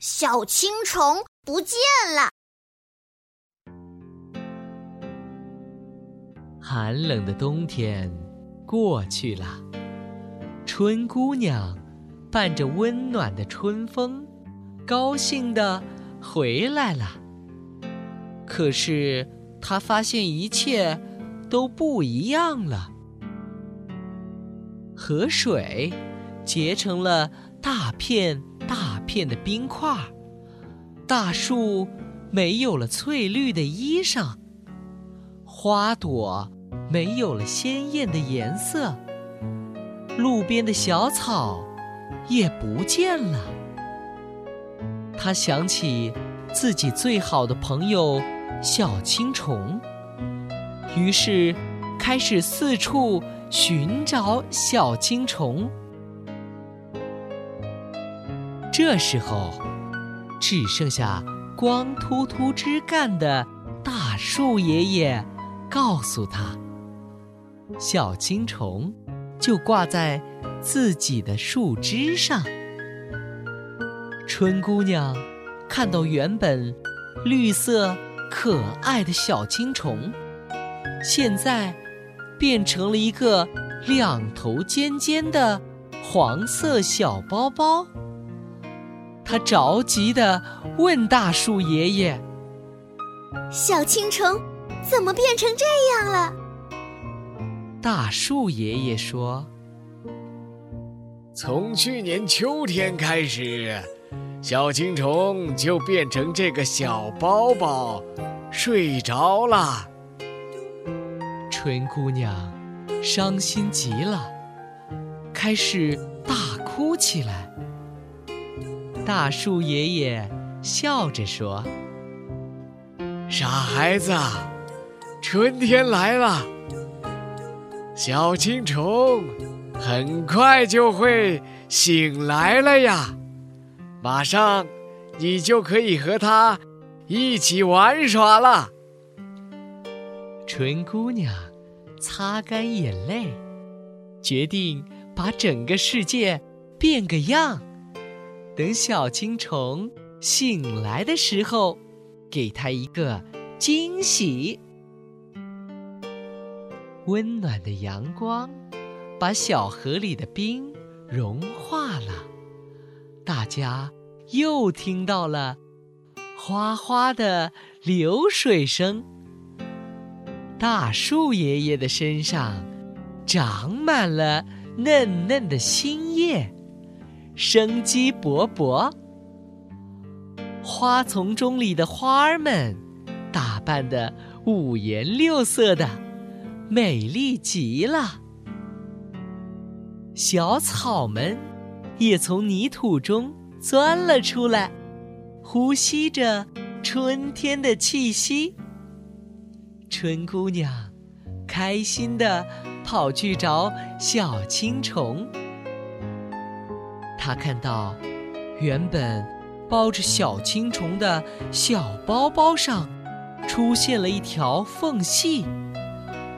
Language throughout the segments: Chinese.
小青虫不见了。寒冷的冬天过去了，春姑娘伴着温暖的春风，高兴地回来了。可是她发现一切都不一样了，河水结成了大片。大片的冰块，大树没有了翠绿的衣裳，花朵没有了鲜艳的颜色，路边的小草也不见了。他想起自己最好的朋友小青虫，于是开始四处寻找小青虫。这时候，只剩下光秃秃枝干的大树爷爷告诉他：“小青虫就挂在自己的树枝上。”春姑娘看到原本绿色可爱的小青虫，现在变成了一个两头尖尖的黄色小包包。他着急地问大树爷爷：“小青虫怎么变成这样了？”大树爷爷说：“从去年秋天开始，小青虫就变成这个小包包，睡着了。”春姑娘伤心极了，开始大哭起来。大树爷爷笑着说：“傻孩子，春天来了，小青虫很快就会醒来了呀，马上你就可以和它一起玩耍了。”春姑娘擦干眼泪，决定把整个世界变个样。等小青虫醒来的时候，给它一个惊喜。温暖的阳光把小河里的冰融化了，大家又听到了哗哗的流水声。大树爷爷的身上长满了嫩嫩的新叶。生机勃勃，花丛中里的花儿们打扮的五颜六色的，美丽极了。小草们也从泥土中钻了出来，呼吸着春天的气息。春姑娘开心的跑去找小青虫。他看到，原本包着小青虫的小包包上，出现了一条缝隙，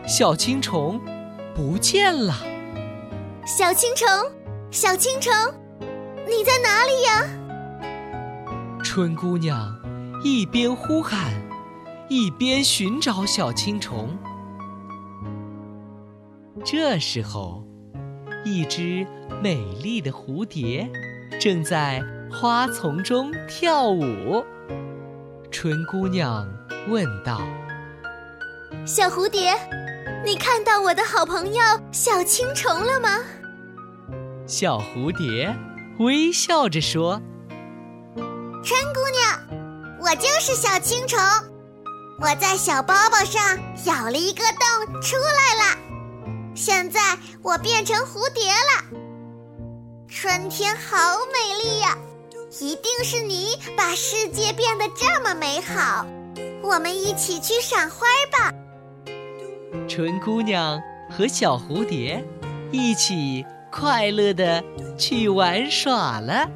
小青虫不见了。小青虫，小青虫，你在哪里呀？春姑娘一边呼喊，一边寻找小青虫。这时候。一只美丽的蝴蝶正在花丛中跳舞。春姑娘问道：“小蝴蝶，你看到我的好朋友小青虫了吗？”小蝴蝶微笑着说：“春姑娘，我就是小青虫，我在小包包上咬了一个洞出来了。”现在我变成蝴蝶了，春天好美丽呀！一定是你把世界变得这么美好。我们一起去赏花吧。春姑娘和小蝴蝶一起快乐的去玩耍了。